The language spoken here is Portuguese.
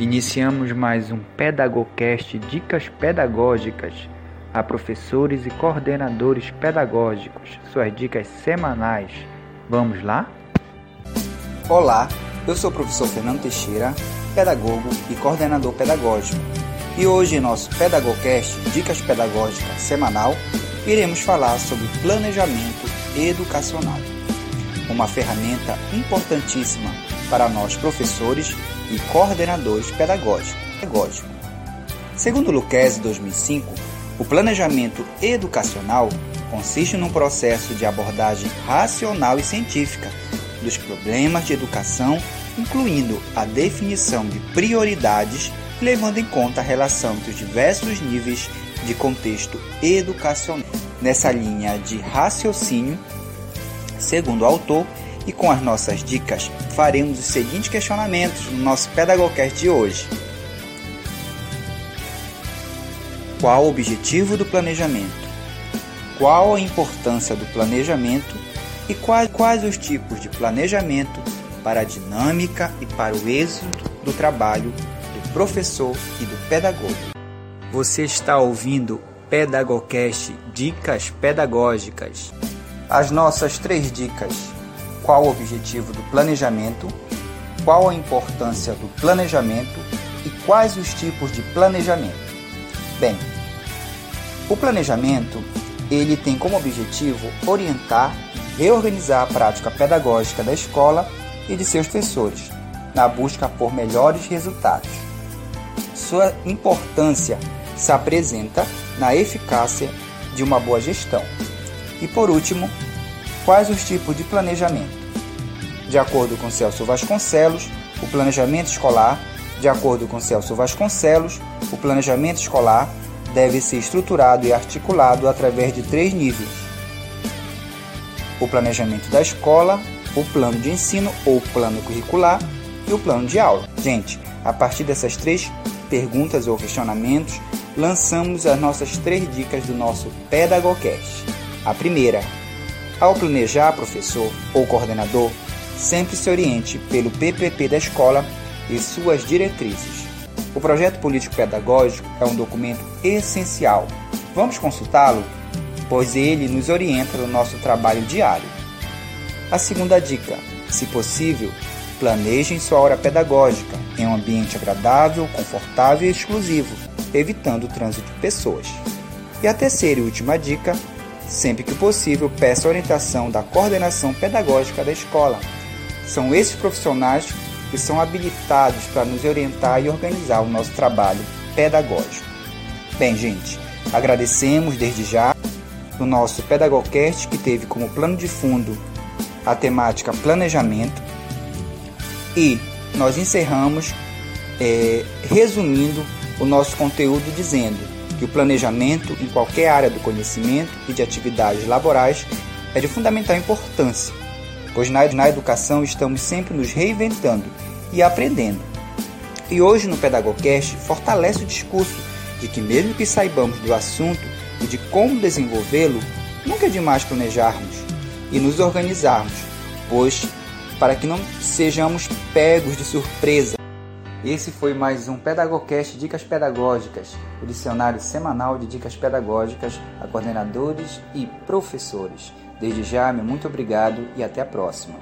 Iniciamos mais um Pedagocast Dicas Pedagógicas a professores e coordenadores pedagógicos, suas dicas semanais. Vamos lá? Olá, eu sou o professor Fernando Teixeira, pedagogo e coordenador pedagógico. E hoje em nosso Pedagocast Dicas Pedagógicas semanal, iremos falar sobre planejamento educacional. Uma ferramenta importantíssima para nós professores e coordenadores pedagógicos. Segundo Luquezzi 2005, o planejamento educacional consiste num processo de abordagem racional e científica dos problemas de educação, incluindo a definição de prioridades, levando em conta a relação entre os diversos níveis de contexto educacional. Nessa linha de raciocínio, segundo o autor, e com as nossas dicas, faremos os seguintes questionamentos no nosso Pedagogcast de hoje. Qual o objetivo do planejamento? Qual a importância do planejamento e quais, quais os tipos de planejamento para a dinâmica e para o êxito do trabalho do professor e do pedagogo? Você está ouvindo Pedagogcast Dicas Pedagógicas. As nossas três dicas qual o objetivo do planejamento, qual a importância do planejamento e quais os tipos de planejamento. Bem, o planejamento ele tem como objetivo orientar e reorganizar a prática pedagógica da escola e de seus professores, na busca por melhores resultados. Sua importância se apresenta na eficácia de uma boa gestão. E por último, Quais os tipos de planejamento? De acordo com Celso Vasconcelos, o planejamento escolar, de acordo com Celso Vasconcelos, o planejamento escolar deve ser estruturado e articulado através de três níveis: o planejamento da escola, o plano de ensino ou plano curricular e o plano de aula. Gente, a partir dessas três perguntas ou questionamentos, lançamos as nossas três dicas do nosso Pedagogcast. A primeira, ao planejar, professor ou coordenador, sempre se oriente pelo PPP da escola e suas diretrizes. O projeto político-pedagógico é um documento essencial. Vamos consultá-lo, pois ele nos orienta no nosso trabalho diário. A segunda dica: se possível, planejem sua hora pedagógica em um ambiente agradável, confortável e exclusivo, evitando o trânsito de pessoas. E a terceira e última dica Sempre que possível, peça orientação da coordenação pedagógica da escola. São esses profissionais que são habilitados para nos orientar e organizar o nosso trabalho pedagógico. Bem, gente, agradecemos desde já o nosso Pedagogcast que teve como plano de fundo a temática planejamento e nós encerramos é, resumindo o nosso conteúdo dizendo que o planejamento em qualquer área do conhecimento e de atividades laborais é de fundamental importância, pois na educação estamos sempre nos reinventando e aprendendo. E hoje no Pedagogcast fortalece o discurso de que mesmo que saibamos do assunto e de como desenvolvê-lo, nunca é demais planejarmos e nos organizarmos, pois para que não sejamos pegos de surpresa esse foi mais um Pedagogcast Dicas Pedagógicas, o dicionário semanal de dicas pedagógicas a coordenadores e professores. Desde já, meu muito obrigado e até a próxima.